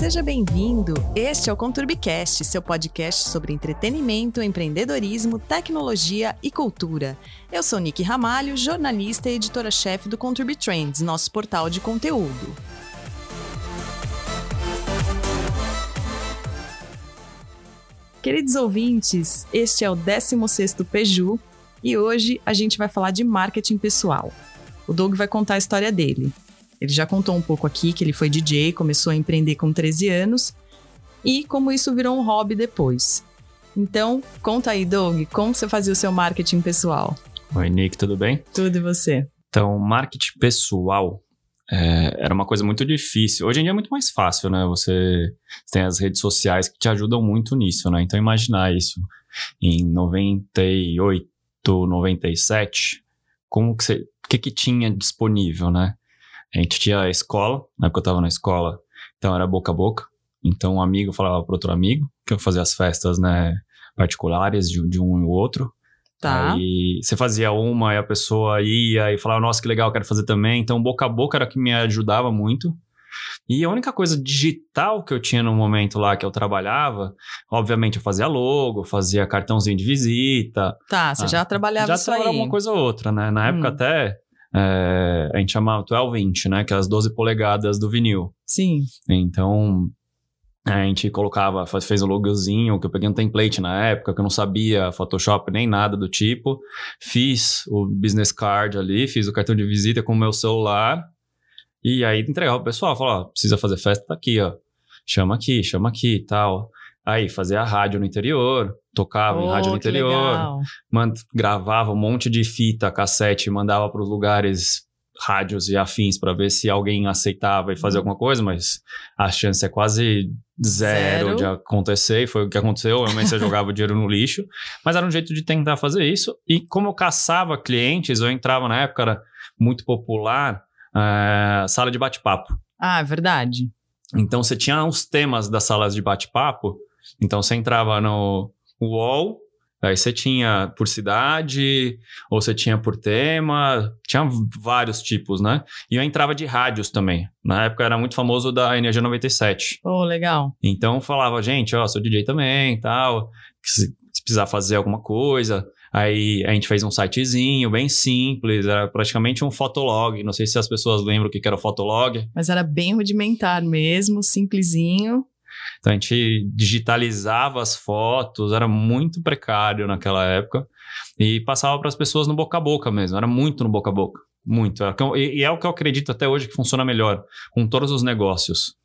Seja bem-vindo. Este é o Conturbicast, seu podcast sobre entretenimento, empreendedorismo, tecnologia e cultura. Eu sou Nick Ramalho, jornalista e editora-chefe do Conturbi Trends, nosso portal de conteúdo. Queridos ouvintes, este é o 16º Peju e hoje a gente vai falar de marketing pessoal. O Doug vai contar a história dele. Ele já contou um pouco aqui que ele foi DJ, começou a empreender com 13 anos e como isso virou um hobby depois. Então, conta aí, Doug, como você fazia o seu marketing pessoal? Oi, Nick, tudo bem? Tudo e você? Então, marketing pessoal é, era uma coisa muito difícil. Hoje em dia é muito mais fácil, né? Você, tem as redes sociais que te ajudam muito nisso, né? Então, imaginar isso em 98, 97, como que você, o que que tinha disponível, né? A gente tinha a escola, na época eu tava na escola, então era boca a boca. Então um amigo falava para outro amigo, que eu fazia as festas, né, particulares de, de um e outro. Tá. Aí você fazia uma e a pessoa ia e falava, nossa, que legal, quero fazer também. Então boca a boca era o que me ajudava muito. E a única coisa digital que eu tinha no momento lá que eu trabalhava, obviamente eu fazia logo, fazia cartãozinho de visita. Tá, você Ah, já trabalhava Já isso trabalhava aí. uma coisa ou outra, né? Na época Hum. até é, a gente chamava 12 inch, né? Que é as 12 polegadas do vinil. Sim. Então, a gente colocava, fez um logozinho, que eu peguei um template na época, que eu não sabia Photoshop nem nada do tipo. Fiz o business card ali, fiz o cartão de visita com o meu celular. E aí entregava pro pessoal, falava, ó, precisa fazer festa, tá aqui, ó. Chama aqui, chama aqui e tal. Aí fazia a rádio no interior, tocava em Oh, rádio no interior gravava um monte de fita, cassete, mandava para os lugares, rádios e afins para ver se alguém aceitava e fazia Uhum. alguma coisa, mas a chance é quase zero, Zero. de acontecer, e foi o que aconteceu, realmente você jogava o dinheiro no lixo, mas era um jeito de tentar fazer isso, e como eu caçava clientes, eu entrava na época, era muito popular, eh, sala de bate-papo. Ah, é verdade. Então você tinha os temas das salas de bate-papo. Então você entrava no UOL, aí você tinha por cidade, ou você tinha por tema, tinha vários tipos, né? E eu entrava de rádios também. Na época era muito famoso da Energia 97. Oh, legal. Então falava, gente, ó, sou DJ também, tal, se, se precisar fazer alguma coisa. Aí a gente fez um sitezinho bem simples, era praticamente um fotolog. Não sei se as pessoas lembram o que que era o fotolog. Mas era bem rudimentar mesmo, simplesinho. Então a gente digitalizava as fotos, era muito precário naquela época e passava para as pessoas no boca a boca mesmo, era muito no boca a boca, muito. É e é o que eu acredito até hoje que funciona melhor com todos os negócios.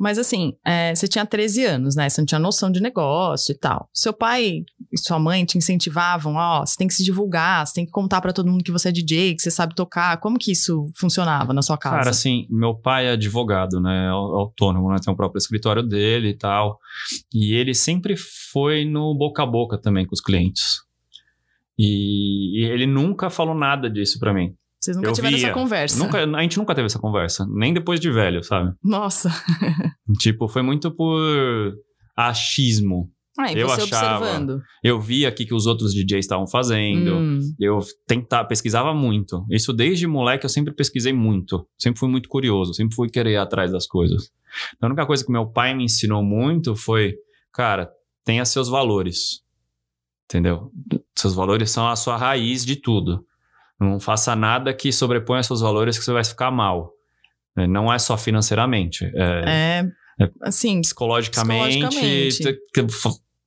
Mas assim, é, você tinha 13 anos, né? Você não tinha noção de negócio e tal. Seu pai e sua mãe te incentivavam, ó, você tem que se divulgar, você tem que contar pra todo mundo que você é DJ, que você sabe tocar. Como que isso funcionava na sua casa? Cara, assim, meu pai é advogado, né? au- Autônomo, né? Tem o próprio escritório dele e tal. E ele sempre foi no boca a boca também com os clientes. E, e ele nunca falou nada disso pra mim. Vocês nunca eu tiveram via. essa conversa. Nunca, a gente nunca teve essa conversa, nem depois de velho, sabe? Nossa. Tipo, foi muito por achismo. Ah, e Eu você achava. observando. Eu via o que, que os outros DJs estavam fazendo. Hum, Eu tentava, pesquisava muito. Isso desde moleque eu sempre pesquisei muito. Sempre fui muito curioso, sempre fui querer ir atrás das coisas. Então, a única coisa que meu pai me ensinou muito foi, cara, tenha seus valores. Entendeu? Seus valores são a sua raiz de tudo. Não faça nada que sobreponha seus valores que você vai ficar mal. É, Não é só financeiramente. É, é, assim, psicologicamente. Psicologicamente.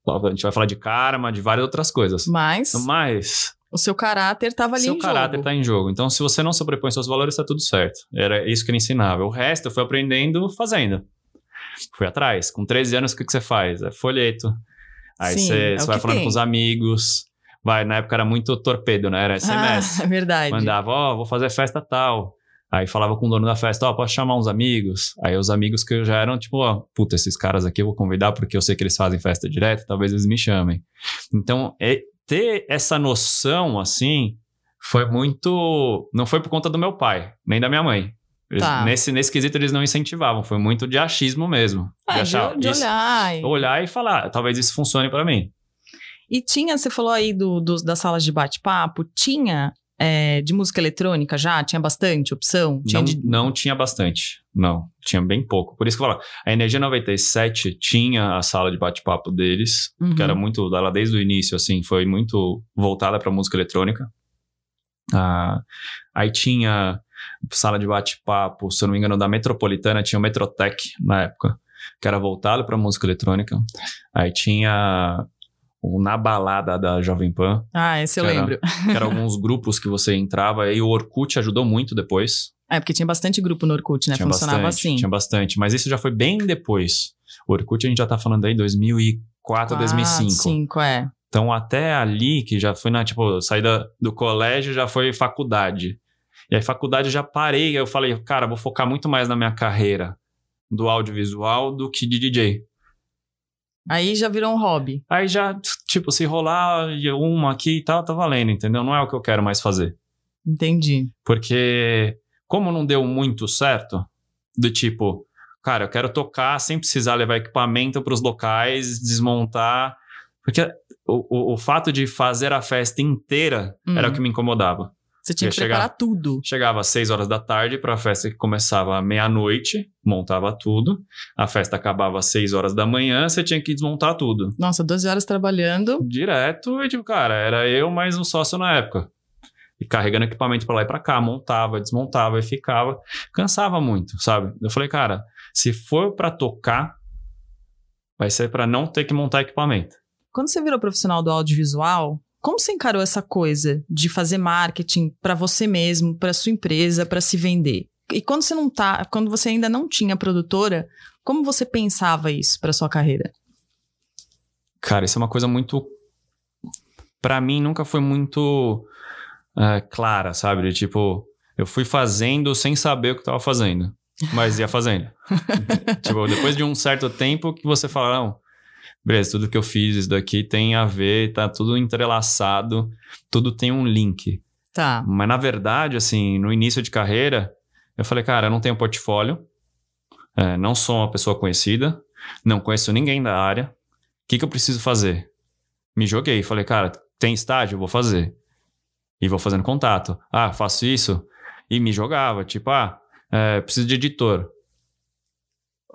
A gente vai falar de karma, de várias outras coisas. mas Mas o seu caráter tava ali seu em caráter jogo. tá em jogo. Então, se você não sobrepõe seus valores, tá tudo certo. Era isso que ele ensinava. O resto eu fui aprendendo fazendo. Fui atrás. Com 13 anos, o que, que você faz? É folheto. Aí Sim, você, é você vai falando tem. com os amigos. Vai, na época era muito torpedo, né? Era SMS. Ah, é verdade. Mandava, ó, vou fazer festa tal. Aí falava com o dono da festa, ó, posso chamar uns amigos? Aí os amigos que já eram, tipo, ó, puta, esses caras aqui eu vou convidar porque eu sei que eles fazem festa direto, talvez eles me chamem. Então, é- ter essa noção, assim, foi muito... Não foi por conta do meu pai, nem da minha mãe. Eles- Tá. nesse, nesse quesito eles não incentivavam, foi muito de achismo mesmo. É, de, achar de isso- olhar. e- olhar e falar, talvez isso funcione pra mim. E tinha, você falou aí do, dos- das salas de bate-papo, tinha é, de música eletrônica já? Tinha bastante opção? Tinha não, de... não tinha bastante. Não, tinha bem pouco. Por isso que eu falo, a Energia 97 tinha a sala de bate-papo deles, Uhum. que era muito, ela desde o início, assim, foi muito voltada para música eletrônica. Ah, aí tinha sala de bate-papo, se eu não me engano, da Metropolitana, tinha o Metrotech na época, que era voltado para música eletrônica. Aí tinha Na Balada da Jovem Pan, Ah, esse eu Era- lembro. que eram alguns grupos que você entrava, aí o Orkut ajudou muito depois. É, porque tinha bastante grupo no Orkut, né? Tinha Funcionava bastante, assim. Tinha bastante, mas isso já foi bem depois. O Orkut a gente já tá falando aí 2004, 2005. 5, é. Então até ali, que já foi na, tipo, saída do colégio, já foi faculdade. E aí faculdade já parei, eu falei, cara, vou focar muito mais na minha carreira do audiovisual do que de DJ. Aí já virou um hobby. Aí já, tipo, se rolar uma aqui e tal, tá valendo, entendeu? Não é o que eu quero mais fazer. Entendi. Porque, como não deu muito certo, do tipo, cara, eu quero tocar sem precisar levar equipamento para os locais, desmontar. Porque o, o, o fato de fazer a festa inteira Hum. era o que me incomodava. Você tinha que chegar- preparar tudo. Chegava às 6 horas da tarde para a festa que começava à meia-noite, montava tudo. A festa acabava às 6 horas da manhã, você tinha que desmontar tudo. Nossa, 12 horas trabalhando. Direto, e tipo, cara, era eu mais um sócio na época. E carregando equipamento pra lá e pra cá, montava, desmontava e ficava. Cansava muito, sabe? Eu falei, cara, se for pra tocar, vai ser pra não ter que montar equipamento. Quando você virou profissional do audiovisual, como você encarou essa coisa de fazer marketing pra você mesmo, pra sua empresa, pra se vender? E quando você não tá, quando você ainda não tinha produtora, como você pensava isso pra sua carreira? Cara, isso é uma coisa muito. Pra mim, nunca foi muito é, clara, sabe? De tipo, eu fui fazendo sem saber o que tava fazendo, mas ia fazendo. tipo, depois de um certo tempo que você fala, não, beleza, tudo que eu fiz, isso daqui tem a ver, tá tudo entrelaçado, tudo tem um link. Tá. Mas na verdade, assim, no início de carreira, eu falei, cara, eu não tenho portfólio, é, não sou uma pessoa conhecida, não conheço ninguém da área. O que, que eu preciso fazer? Me joguei, falei, cara, tem estágio? Eu vou fazer. E vou fazendo contato. Ah, faço isso. E me jogava, tipo, ah, é, preciso de editor.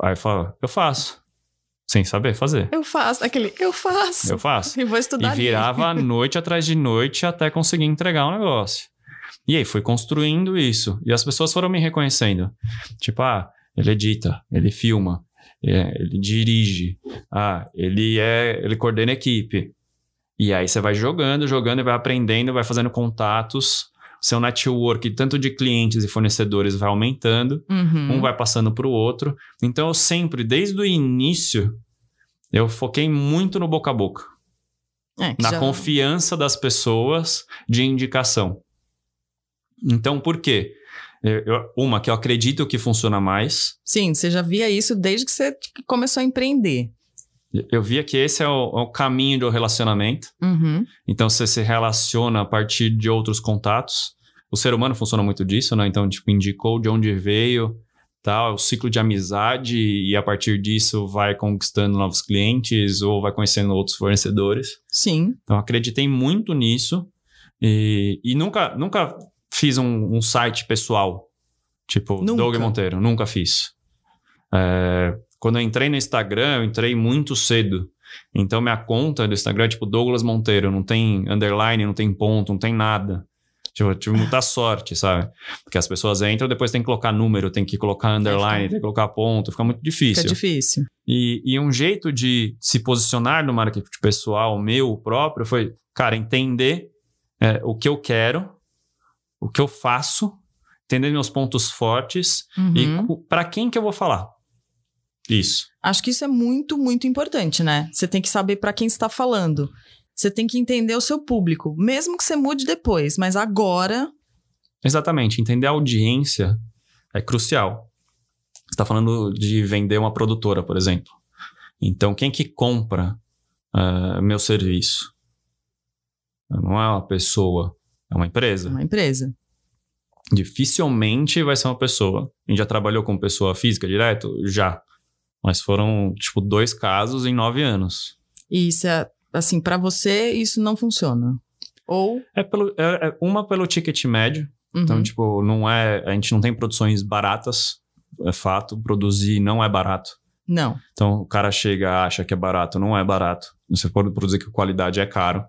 Aí eu falo, eu faço. Sem saber fazer. Eu faço, aquele, eu faço. Eu faço. E vou estudar E virava noite atrás de noite até conseguir entregar o negócio. E aí fui construindo isso. E as pessoas foram me reconhecendo. Tipo, ah, ele edita, ele filma, é, ele dirige, ah, ele é. ele coordena equipe. E aí você vai jogando, jogando e vai aprendendo, vai fazendo contatos. Seu network, tanto de clientes e fornecedores, vai aumentando. Uhum. Um vai passando para o outro. Então eu sempre, desde o início, eu foquei muito no boca a boca É, na já- confiança das pessoas de indicação. Então, por quê? Eu- uma, que eu acredito que funciona mais. Sim, você já via isso desde que você começou a empreender. Eu via que esse é o, é o caminho do relacionamento. Uhum. Então, você se relaciona a partir de outros contatos. O ser humano funciona muito disso, né? Então, tipo, indicou de onde veio, tal, o ciclo de amizade, e a partir disso vai conquistando novos clientes ou vai conhecendo outros fornecedores. Sim. Então, acreditei muito nisso e, e nunca, nunca fiz um, um site pessoal, tipo Nunca? Doug Monteiro, nunca fiz. É, quando eu entrei no Instagram, eu entrei muito cedo. Então, minha conta do Instagram é tipo Douglas Monteiro, não tem underline, não tem ponto, não tem nada. Tipo, eu tive muita sorte, sabe? Porque as pessoas entram, depois tem que colocar número, tem que colocar underline, tem que colocar ponto, fica muito difícil. Fica difícil. E, e um jeito de se posicionar no marketing pessoal meu próprio foi, cara, entender é, o que eu quero, o que eu faço, entender meus pontos fortes Uhum. e para quem que eu vou falar. Isso. Acho que isso é muito, muito importante, né? Você tem que saber para quem está falando. Você tem que entender o seu público, mesmo que você mude depois, mas agora. Exatamente. Entender a audiência é crucial. Você está falando de vender uma produtora, por exemplo. Então, quem que compra ah, meu serviço? Não é uma pessoa, é uma empresa. Uma empresa. dificilmente vai ser uma pessoa. A gente já trabalhou com pessoa física direto? Já. Mas foram, tipo, dois casos em nove anos. E isso é, assim, para você, isso não funciona. Ou. É, pelo, é, é uma pelo ticket médio. Uhum. Então, tipo, não é. A gente não tem produções baratas. É fato. Produzir não é barato. Não. Então, o cara chega, acha que é barato, não é barato. Você pode produzir que qualidade é caro.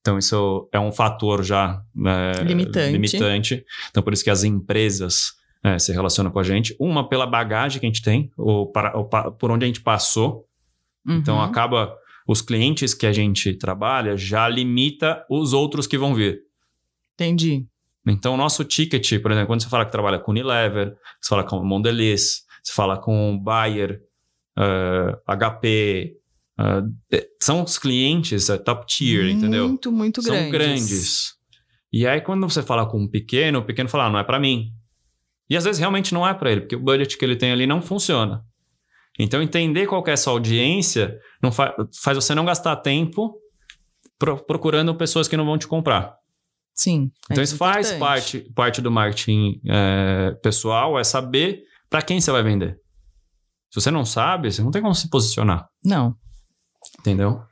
Então, isso é um fator já né, Limitante. limitante. Então, por isso que as empresas né, se relacionam com a gente. Uma pela bagagem que a gente tem, ou, para, ou pa- por onde a gente passou. Então, Uhum. acaba os clientes que a gente trabalha já limita os outros que vão vir. Entendi. Então, o nosso ticket, por exemplo, quando você fala que trabalha com Unilever, você fala com Mondelez, você fala com Bayer, eh, HP, eh, são os clientes eh, top tier, entendeu? Muito, muito São grandes. grandes. E aí, quando você fala com um pequeno, o pequeno fala, ah, não é para mim. E às vezes realmente não é para ele, porque o budget que ele tem ali não funciona. Então, entender qual que é essa audiência não fa- faz você não gastar tempo pro- procurando pessoas que não vão te comprar. Sim. é Então, isso faz importante. parte, parte do marketing é, pessoal, é saber para quem você vai vender. Se você não sabe, você não tem como se posicionar, Não. entendeu?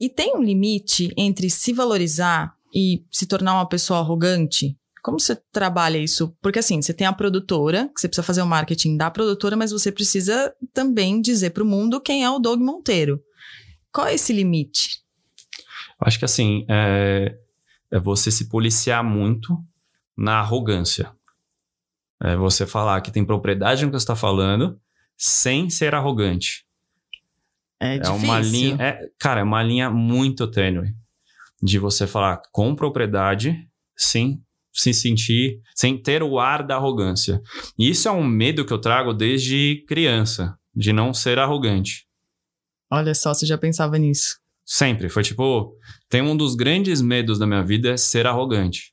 E tem um limite entre se valorizar e se tornar uma pessoa arrogante? Como você trabalha isso? Porque assim, você tem a produtora, que você precisa fazer o marketing da produtora, mas você precisa também dizer para o mundo quem é o Doug Monteiro. Qual é esse limite? Eu Acho que assim, é, é você se policiar muito na arrogância. É você falar que tem propriedade no que você está falando sem ser arrogante. É, É difícil. uma linha. é- cara, é uma linha muito tênue de você falar com propriedade sem se sentir, sem ter o ar da arrogância. E isso é um medo que eu trago desde criança, de não ser arrogante. Olha só, você já pensava nisso. Sempre. Foi tipo, tem um dos grandes medos da minha vida é ser arrogante.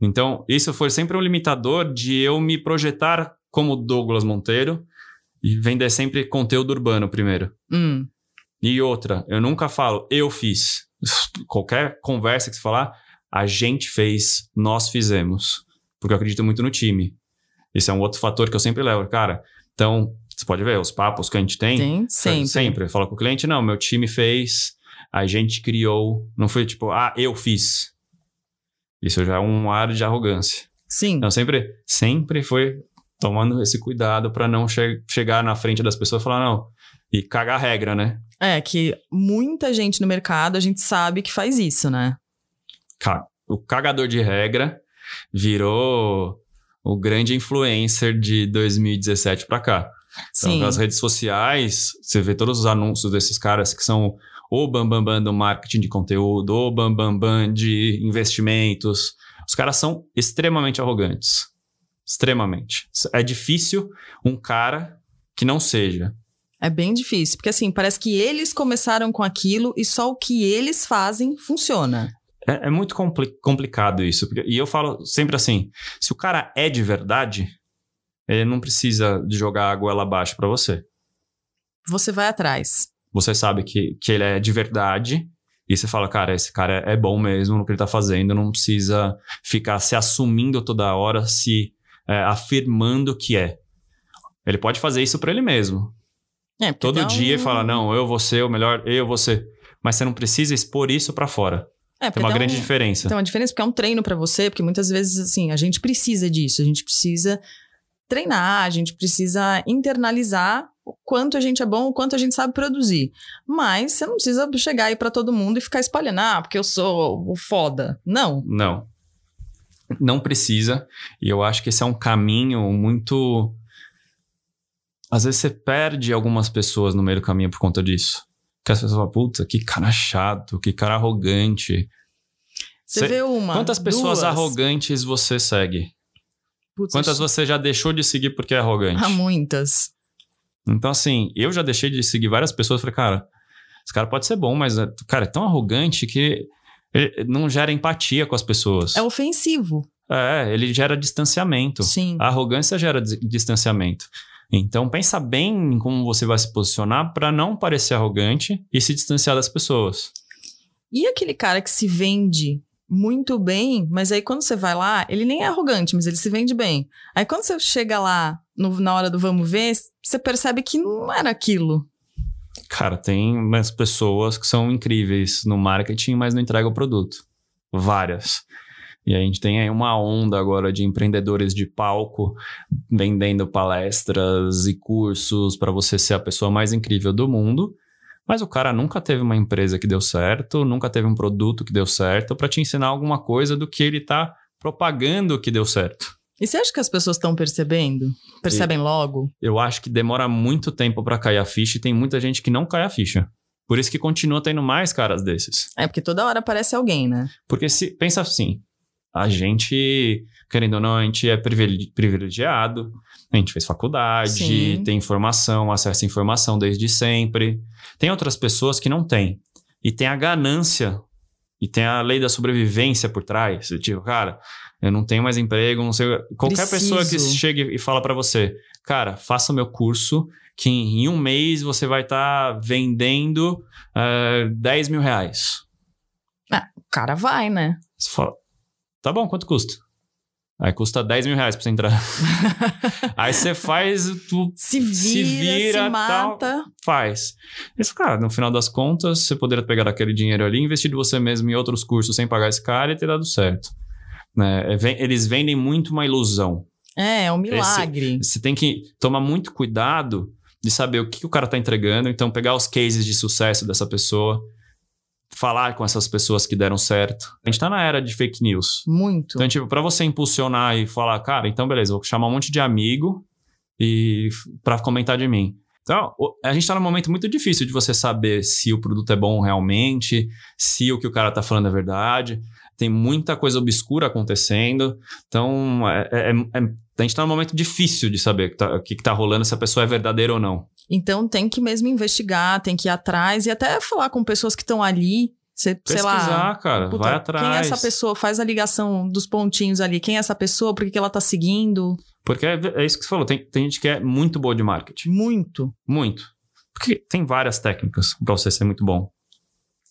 Então, isso foi sempre um limitador de eu me projetar como Douglas Monteiro e vender sempre conteúdo urbano primeiro. Hum, E outra, eu nunca falo, eu fiz. Qualquer conversa que você falar, a gente fez, nós fizemos. Porque eu acredito muito no time. Esse é um outro fator que eu sempre levo. Cara, então, você pode ver, os papos que a gente tem. tem sempre. Sempre. Fala com o cliente, não, meu time fez, a gente criou. Não foi tipo, ah, eu fiz. Isso já é um ar de arrogância. Sim. Então, sempre, sempre foi tomando esse cuidado para não che chegar na frente das pessoas e falar, não, e cagar a regra, né? É que muita gente no mercado a gente sabe que faz isso, né? O cagador de regra virou o grande influencer de 2017 para cá. Então, nas redes sociais, você vê todos os anúncios desses caras que são o bambambam bam, bam do marketing de conteúdo, o bambambam bam, bam de investimentos. Os caras são extremamente arrogantes. Extremamente. É difícil um cara que não seja. É bem difícil, porque assim, parece que eles começaram com aquilo e só o que eles fazem funciona. É, é muito compli- complicado isso. porque- e eu falo sempre assim: se o cara é de verdade, ele não precisa de jogar a goela abaixo para você. Você vai atrás. Você sabe que, que ele é de verdade. E você fala, cara, esse cara é, bom mesmo no que ele tá fazendo, não precisa ficar se assumindo toda hora, se é, afirmando que é. Ele pode fazer isso para ele mesmo. É, Todo dia um- fala, não, eu vou ser o melhor, eu vou ser. Mas você não precisa expor isso para fora. É, Tem uma dá grande um- diferença. Tem uma diferença porque é um treino pra você, porque muitas vezes, assim, a gente precisa disso, a gente precisa treinar, a gente precisa internalizar o quanto a gente é bom, o quanto a gente sabe produzir. Mas você não precisa chegar aí pra todo mundo e ficar espalhando, ah, porque eu sou o foda. Não. Não. Não precisa. E eu acho que esse é um caminho muito. Às vezes você perde algumas pessoas no meio do caminho por conta disso. Que as pessoas falam, puta, que cara chato, que cara arrogante. Você Cê- vê uma. Quantas pessoas duas, arrogantes você segue? putz, Quantas você já deixou de seguir porque é arrogante? Há muitas. Então, assim, eu já deixei de seguir várias pessoas. Falei, cara, esse cara pode ser bom, mas, cara, é tão arrogante que ele não gera empatia com as pessoas. É ofensivo. É, ele gera distanciamento. Sim. A arrogância gera dis- distanciamento. Então, pensa bem em como você vai se posicionar para não parecer arrogante e se distanciar das pessoas. E aquele cara que se vende muito bem, mas aí quando você vai lá, ele nem é arrogante, mas ele se vende bem. Aí quando você chega lá no- na hora do vamos ver, você percebe que não era aquilo. Cara, tem umas pessoas que são incríveis no marketing, mas não entregam o produto. várias. E a gente tem aí uma onda agora de empreendedores de palco vendendo palestras e cursos para você ser a pessoa mais incrível do mundo. Mas o cara nunca teve uma empresa que deu certo, nunca teve um produto que deu certo para te ensinar alguma coisa do que ele está propagando que deu certo. E você acha que as pessoas estão percebendo? Percebem e logo? Eu acho que demora muito tempo para cair a ficha e tem muita gente que não cai a ficha. Por isso que continua tendo mais caras desses. É, porque toda hora aparece alguém, né? Porque se pensa assim, a gente, querendo ou não, a gente é privilegiado, a gente fez faculdade, Sim. tem informação, acesso à informação desde sempre. Tem outras pessoas que não têm. E tem a ganância e tem a lei da sobrevivência por trás. Tipo, cara, eu não tenho mais emprego, não sei. Qualquer Preciso. pessoa que chegue e fala para você, cara, faça o meu curso, que em um mês você vai estar tá vendendo uh, eh, 10 mil reais. Ah, o cara vai, né? Você fala, Tá bom, quanto custa? Aí custa 10 mil reais pra você entrar. aí você faz, tu se vira, se, vira, se mata. Tal, faz. Isso, cara, no final das contas, você poderia pegar aquele dinheiro ali, investir de você mesmo em outros cursos sem pagar esse cara e ter dado certo. Né? É, eles vendem muito uma ilusão. É, é um milagre. Você tem que tomar muito cuidado de saber o que, que o cara tá entregando. Então, pegar os cases de sucesso dessa pessoa falar com essas pessoas que deram certo. A gente tá na era de fake news. Muito. Então, tipo, pra você impulsionar e falar, cara, então beleza, vou chamar um monte de amigo e para comentar de mim. Então, a gente tá num momento muito difícil de você saber se o produto é bom realmente, se o que o cara tá falando é verdade. Tem muita coisa obscura acontecendo. Então, é, é, é, a gente tá num momento difícil de saber o que, tá, que tá rolando, se a pessoa é verdadeira ou não. Então tem que mesmo investigar, tem que ir atrás e até falar com pessoas que estão ali. Você, Pesquisar, sei lá, cara, puta, vai atrás. Quem é essa pessoa? Faz a ligação dos pontinhos ali. Quem é essa pessoa? Por que, que ela tá seguindo? Porque é, é, isso que você falou. Tem, tem gente que é muito boa de marketing. Muito. Muito. Porque tem várias técnicas para você ser muito bom.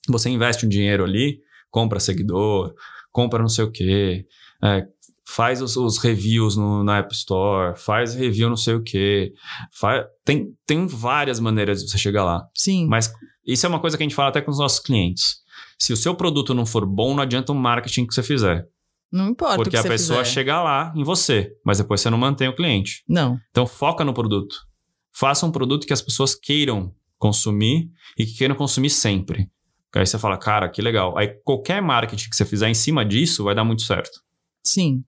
Você investe um dinheiro ali, compra seguidor, compra não sei o quê, é, faz os, os reviews no, na App Store, faz review não sei o quê. Faz, tem, tem várias maneiras de você chegar lá. Sim. Mas isso é uma coisa que a gente fala até com os nossos clientes. Se o seu produto não for bom, não adianta o marketing que você fizer. Não importa. Porque a pessoa fizer. chega lá em você, mas depois você não mantém o cliente. Não. Então foca no produto. Faça um produto que as pessoas queiram consumir e que queiram consumir sempre. Aí você fala, cara, que legal. Aí qualquer marketing que você fizer em cima disso vai dar muito certo. Sim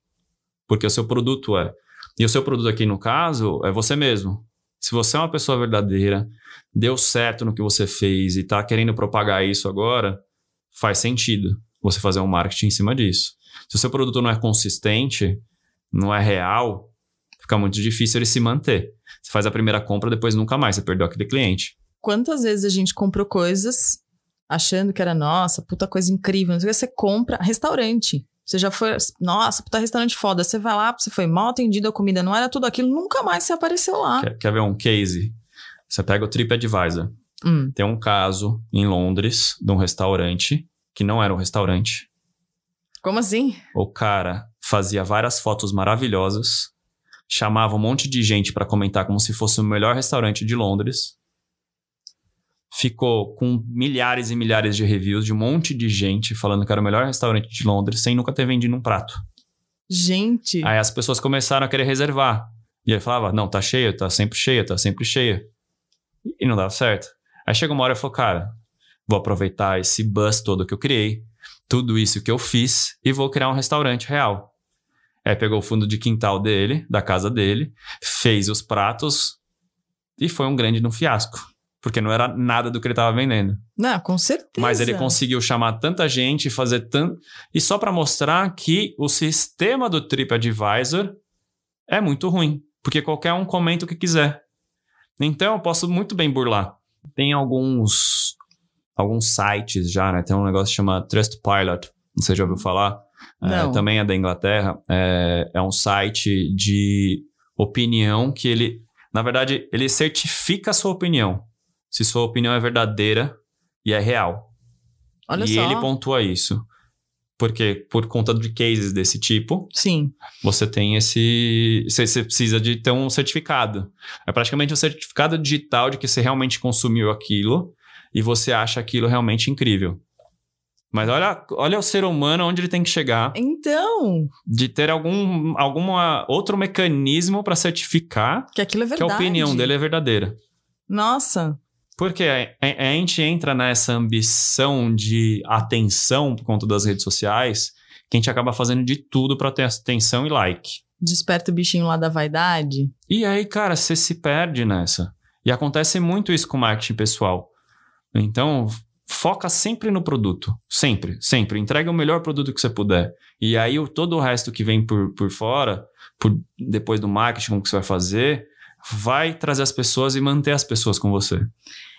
porque o seu produto é. E o seu produto aqui, no caso, é você mesmo. Se você é uma pessoa verdadeira, deu certo no que você fez e está querendo propagar isso agora, faz sentido você fazer um marketing em cima disso. Se o seu produto não é consistente, não é real, fica muito difícil ele se manter. Você faz a primeira compra, depois nunca mais, você perdeu aquele cliente. Quantas vezes a gente comprou coisas achando que era nossa, puta coisa incrível, você compra restaurante. Você já foi, nossa, puta restaurante foda. Você vai lá, você foi mal atendido, a comida não era tudo aquilo, nunca mais você apareceu lá. Quer, quer ver um case? Você pega o TripAdvisor. Hum. Tem um caso em Londres de um restaurante que não era um restaurante. Como assim? O cara fazia várias fotos maravilhosas, chamava um monte de gente para comentar como se fosse o melhor restaurante de Londres ficou com milhares e milhares de reviews de um monte de gente falando que era o melhor restaurante de Londres sem nunca ter vendido um prato. Gente. Aí as pessoas começaram a querer reservar. E ele falava: Não, tá cheio, tá sempre cheio, tá sempre cheio. E não dava certo. Aí chegou uma hora e falou: Cara, vou aproveitar esse buzz todo que eu criei, tudo isso que eu fiz, e vou criar um restaurante real. Aí pegou o fundo de quintal dele, da casa dele, fez os pratos e foi um grande no fiasco. Porque não era nada do que ele estava vendendo. Não, com certeza. Mas ele conseguiu chamar tanta gente, fazer tanto. E só para mostrar que o sistema do TripAdvisor é muito ruim. Porque qualquer um comenta o que quiser. Então eu posso muito bem burlar. Tem alguns alguns sites já, né? Tem um negócio que chama Trustpilot. Não sei se já ouviu falar. É, também é da Inglaterra. É, é um site de opinião que ele. Na verdade, ele certifica a sua opinião se sua opinião é verdadeira e é real. Olha e só. ele pontua isso. Porque por conta de cases desse tipo, Sim. você tem esse. Você, você precisa de ter um certificado. É praticamente um certificado digital de que você realmente consumiu aquilo e você acha aquilo realmente incrível. Mas olha, olha o ser humano onde ele tem que chegar. Então. De ter algum alguma outro mecanismo para certificar que aquilo é verdade. Que a opinião dele é verdadeira. Nossa. Porque a, gente entra nessa ambição de atenção por conta das redes sociais, que a gente acaba fazendo de tudo para ter atenção e like. Desperta o bichinho lá da vaidade. E aí, cara, você se perde nessa. E acontece muito isso com marketing pessoal. Então, foca sempre no produto. Sempre, sempre. Entrega o melhor produto que você puder. E aí, todo o resto que vem por, por fora, por, depois do marketing, como que você vai fazer, vai trazer as pessoas e manter as pessoas com você.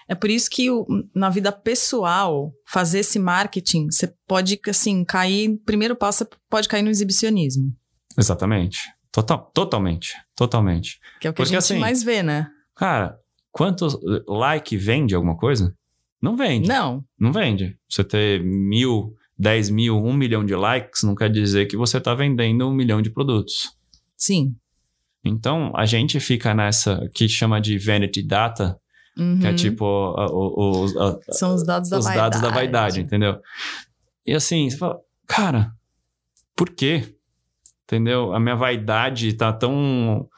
É por isso que na vida pessoal, fazer esse marketing, você pode, assim, cair. Primeiro passo, pode cair no exibicionismo. Exatamente. Total, totalmente. Totalmente. Que é o que Porque, a gente assim, mais vê, né? Cara, quantos like vende alguma coisa? Não vende. Não. Não vende. Você ter mil, dez mil, um milhão de likes não quer dizer que você está vendendo um milhão de produtos. Sim. Então, a gente fica nessa que chama de vanity data, uhum. que é uhum. tipo o, o, a, são os dados da os vaidade. dados da vaidade, entendeu? E assim, você fala, cara, por quê? Entendeu? A minha vaidade tá tão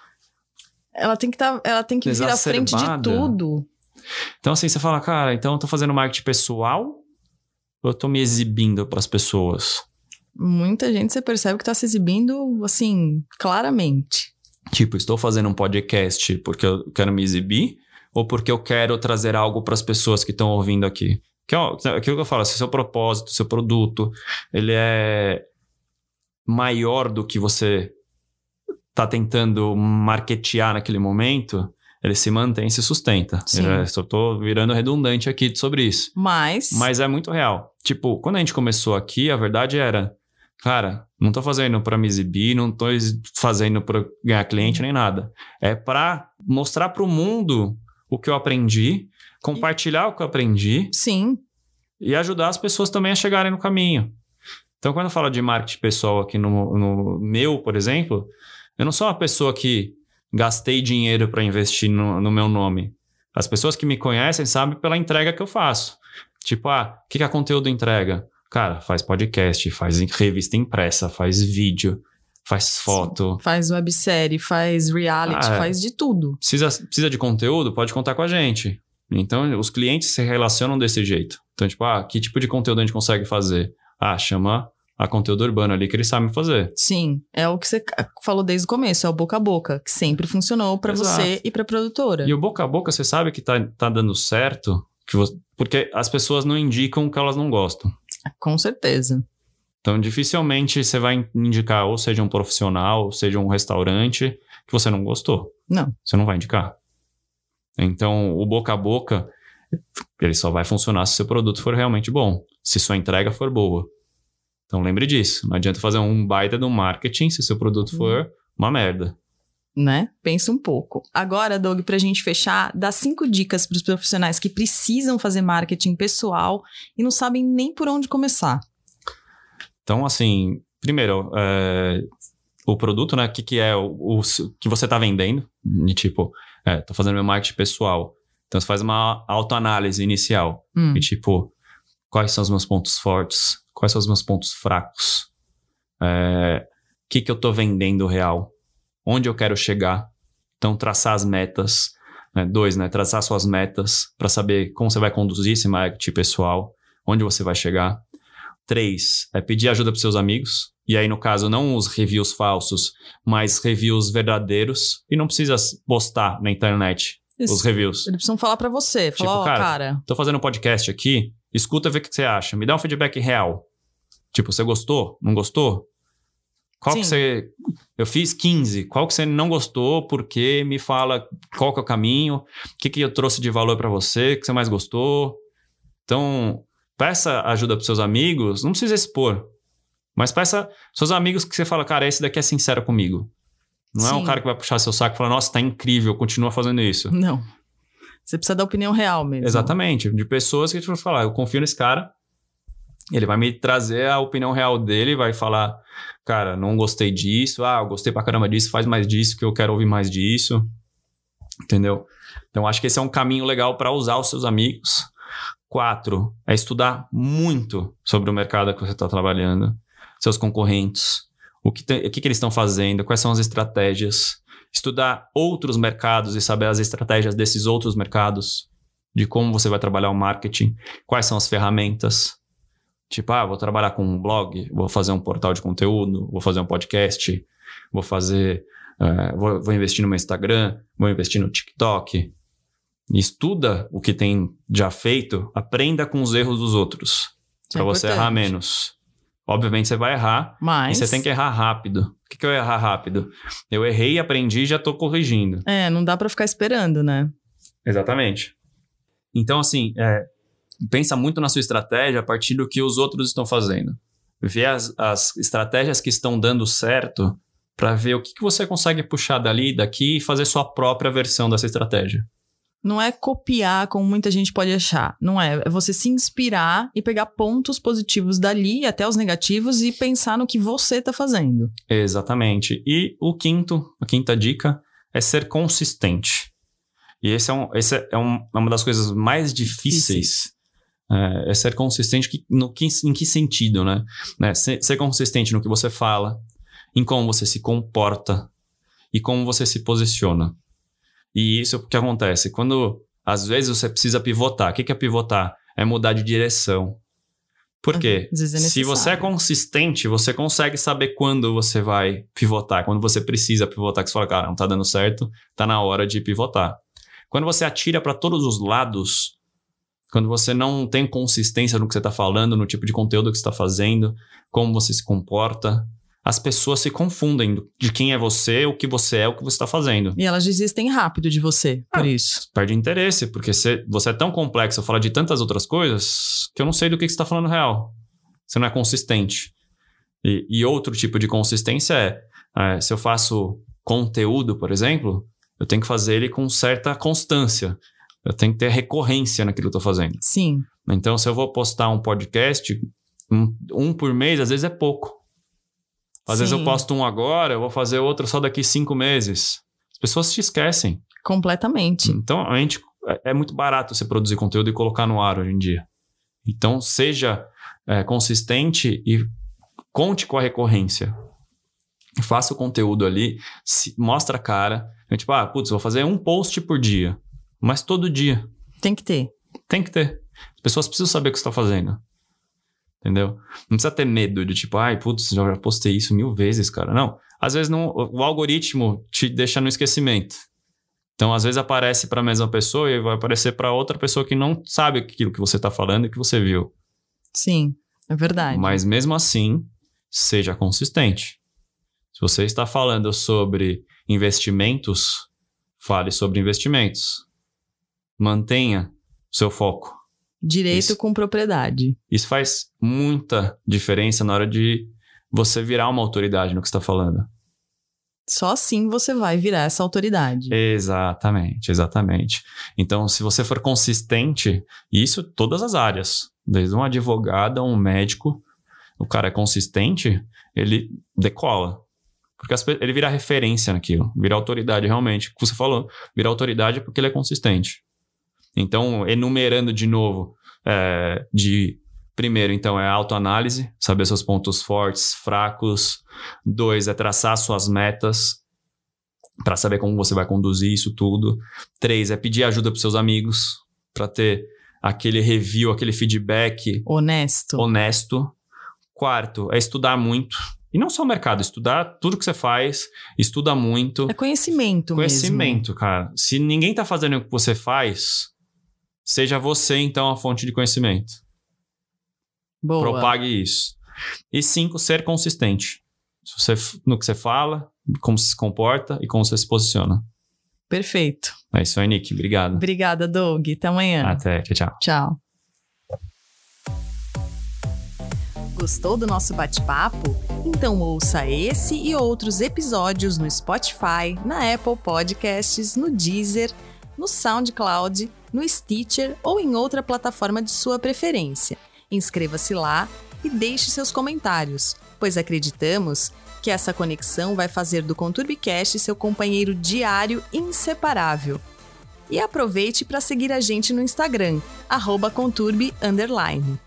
ela tem que tá, ela tem que vir à frente de tudo. Então assim, você fala, cara, então eu tô fazendo marketing pessoal ou eu tô me exibindo para as pessoas? Muita gente você percebe que tá se exibindo assim, claramente. Tipo, estou fazendo um podcast porque eu quero me exibir ou porque eu quero trazer algo para as pessoas que estão ouvindo aqui? Que é aquilo que eu falo, se seu propósito, seu produto, ele é maior do que você está tentando marketear naquele momento, ele se mantém e se sustenta. Eu só tô virando redundante aqui sobre isso. Mas. Mas é muito real. Tipo, quando a gente começou aqui, a verdade era Cara, não tô fazendo para me exibir, não tô fazendo para ganhar cliente nem nada. É para mostrar para o mundo o que eu aprendi, compartilhar o que eu aprendi. Sim. E ajudar as pessoas também a chegarem no caminho. Então, quando eu falo de marketing pessoal aqui no, no meu, por exemplo, eu não sou uma pessoa que gastei dinheiro para investir no, no, meu nome. As pessoas que me conhecem sabem pela entrega que eu faço. Tipo, ah, o que, que a conteúdo entrega? Cara, faz podcast, faz revista impressa, faz vídeo, faz foto. Sim, faz websérie, faz reality, ah, faz de tudo. Precisa, precisa de conteúdo? Pode contar com a gente. Então, os clientes se relacionam desse jeito. Então, tipo, ah, que tipo de conteúdo a gente consegue fazer? Ah, chama a conteúdo urbano ali que eles sabem fazer. Sim, é o que você falou desde o começo, é o boca a boca, que sempre funcionou para você e para produtora. E o boca a boca, você sabe que tá, tá dando certo, que você, porque as pessoas não indicam o que elas não gostam. Com certeza. Então, dificilmente você vai indicar ou seja um profissional, ou seja um restaurante que você não gostou. Não. Você não vai indicar. Então, o boca a boca, ele só vai funcionar se seu produto for realmente bom, se sua entrega for boa. Então, lembre disso. Não adianta fazer um baita do marketing se seu produto uhum. for uma merda né? Pensa um pouco. Agora, Doug, para a gente fechar, dá cinco dicas para os profissionais que precisam fazer marketing pessoal e não sabem nem por onde começar. Então, assim, primeiro, é, o produto, né? O que, que é o, o que você está vendendo? De tipo, é, tô fazendo meu marketing pessoal. Então, você faz uma autoanálise inicial. Hum. E tipo, quais são os meus pontos fortes? Quais são os meus pontos fracos? É, o que, que eu estou vendendo real? Onde eu quero chegar. Então, traçar as metas. Né? Dois, né? Traçar suas metas para saber como você vai conduzir esse marketing pessoal, onde você vai chegar. Três, é pedir ajuda para seus amigos. E aí, no caso, não os reviews falsos, mas reviews verdadeiros. E não precisa postar na internet Isso. os reviews. Eles precisam falar para você. Falar, tipo, oh, cara, cara, tô fazendo um podcast aqui, escuta, vê o que você acha. Me dá um feedback real. Tipo, você gostou? Não gostou? Qual Sim. que você. Eu fiz 15. Qual que você não gostou? Por quê? Me fala qual que é o caminho. O que, que eu trouxe de valor para você? O que você mais gostou? Então, peça ajuda para seus amigos. Não precisa expor. Mas peça seus amigos que você fala, cara, esse daqui é sincero comigo. Não Sim. é um cara que vai puxar seu saco e falar, nossa, tá incrível, continua fazendo isso. Não. Você precisa da opinião real mesmo. Exatamente. De pessoas que a gente vai falar, eu confio nesse cara, ele vai me trazer a opinião real dele, vai falar, cara, não gostei disso, ah, eu gostei pra caramba disso, faz mais disso, que eu quero ouvir mais disso. Entendeu? Então acho que esse é um caminho legal para usar os seus amigos. Quatro, é estudar muito sobre o mercado que você está trabalhando, seus concorrentes, o que, tem, o que, que eles estão fazendo, quais são as estratégias. Estudar outros mercados e saber as estratégias desses outros mercados, de como você vai trabalhar o marketing, quais são as ferramentas. Tipo, ah, vou trabalhar com um blog, vou fazer um portal de conteúdo, vou fazer um podcast, vou fazer. Uh, vou, vou investir no meu Instagram, vou investir no TikTok, estuda o que tem já feito, aprenda com os erros dos outros. Para é você errar menos. Obviamente você vai errar, mas você tem que errar rápido. O que, que eu errar rápido? Eu errei, aprendi e já estou corrigindo. É, não dá para ficar esperando, né? Exatamente. Então, assim, é, pensa muito na sua estratégia a partir do que os outros estão fazendo. Vê as, as estratégias que estão dando certo para ver o que, que você consegue puxar dali, daqui e fazer sua própria versão dessa estratégia. Não é copiar como muita gente pode achar. Não é. É você se inspirar e pegar pontos positivos dali até os negativos e pensar no que você está fazendo. Exatamente. E o quinto, a quinta dica é ser consistente. E esse é, um, esse é, um, é uma das coisas mais difíceis. É, é, ser consistente que, no, que, em que sentido, né? né? Ser, ser consistente no que você fala, em como você se comporta e como você se posiciona. E isso é o que acontece. Quando às vezes você precisa pivotar. O que é pivotar? É mudar de direção. Por quê? É Se você é consistente, você consegue saber quando você vai pivotar, quando você precisa pivotar, que você fala, cara, não tá dando certo, tá na hora de pivotar. Quando você atira para todos os lados, quando você não tem consistência no que você está falando, no tipo de conteúdo que você está fazendo, como você se comporta, as pessoas se confundem de quem é você, o que você é, o que você está fazendo. E elas desistem rápido de você, por ah, isso. Perde interesse, porque você, você é tão complexo, fala de tantas outras coisas, que eu não sei do que, que você está falando real. Você não é consistente. E, e outro tipo de consistência é, é, se eu faço conteúdo, por exemplo, eu tenho que fazer ele com certa constância. Eu tenho que ter recorrência naquilo que eu estou fazendo. Sim. Então, se eu vou postar um podcast, um, um por mês, às vezes é pouco. Às Sim. vezes eu posto um agora, eu vou fazer outro só daqui cinco meses. As pessoas te esquecem. Completamente. Então, a gente é, é muito barato você produzir conteúdo e colocar no ar hoje em dia. Então, seja é, consistente e conte com a recorrência. Faça o conteúdo ali, se, mostra a cara. Tipo, ah, putz, vou fazer um post por dia. Mas todo dia. Tem que ter. Tem que ter. As pessoas precisam saber o que você está fazendo. Entendeu? Não precisa ter medo de tipo, ai, putz, já postei isso mil vezes, cara. Não. Às vezes não, o algoritmo te deixa no esquecimento. Então, às vezes aparece para a mesma pessoa e vai aparecer para outra pessoa que não sabe aquilo que você está falando e que você viu. Sim, é verdade. Mas mesmo assim, seja consistente. Se você está falando sobre investimentos, fale sobre investimentos. Mantenha seu foco. Direito isso, com propriedade. Isso faz muita diferença na hora de você virar uma autoridade no que está falando. Só assim você vai virar essa autoridade. Exatamente, exatamente. Então, se você for consistente, isso todas as áreas, desde um advogado a um médico, o cara é consistente, ele decola. Porque ele vira referência naquilo, vira autoridade realmente. O que você falou, vira autoridade porque ele é consistente. Então, enumerando de novo, é, de primeiro, então, é autoanálise, saber seus pontos fortes, fracos. Dois, é traçar suas metas para saber como você vai conduzir isso tudo. Três, é pedir ajuda para seus amigos para ter aquele review, aquele feedback honesto. Honesto. Quarto, é estudar muito. E não só o mercado, estudar tudo que você faz, estuda muito. É conhecimento, Conhecimento, mesmo. cara. Se ninguém tá fazendo o que você faz, Seja você, então, a fonte de conhecimento. Boa. Propague isso. E cinco, ser consistente. Você, no que você fala, como você se comporta e como você se posiciona. Perfeito. É isso aí, Nick. Obrigado. Obrigada, Doug. Até amanhã. Até. Tchau. Tchau. Gostou do nosso bate-papo? Então ouça esse e outros episódios no Spotify, na Apple Podcasts, no Deezer, no SoundCloud no Stitcher ou em outra plataforma de sua preferência. Inscreva-se lá e deixe seus comentários, pois acreditamos que essa conexão vai fazer do ConturbiCast seu companheiro diário inseparável. E aproveite para seguir a gente no Instagram, conturbe__.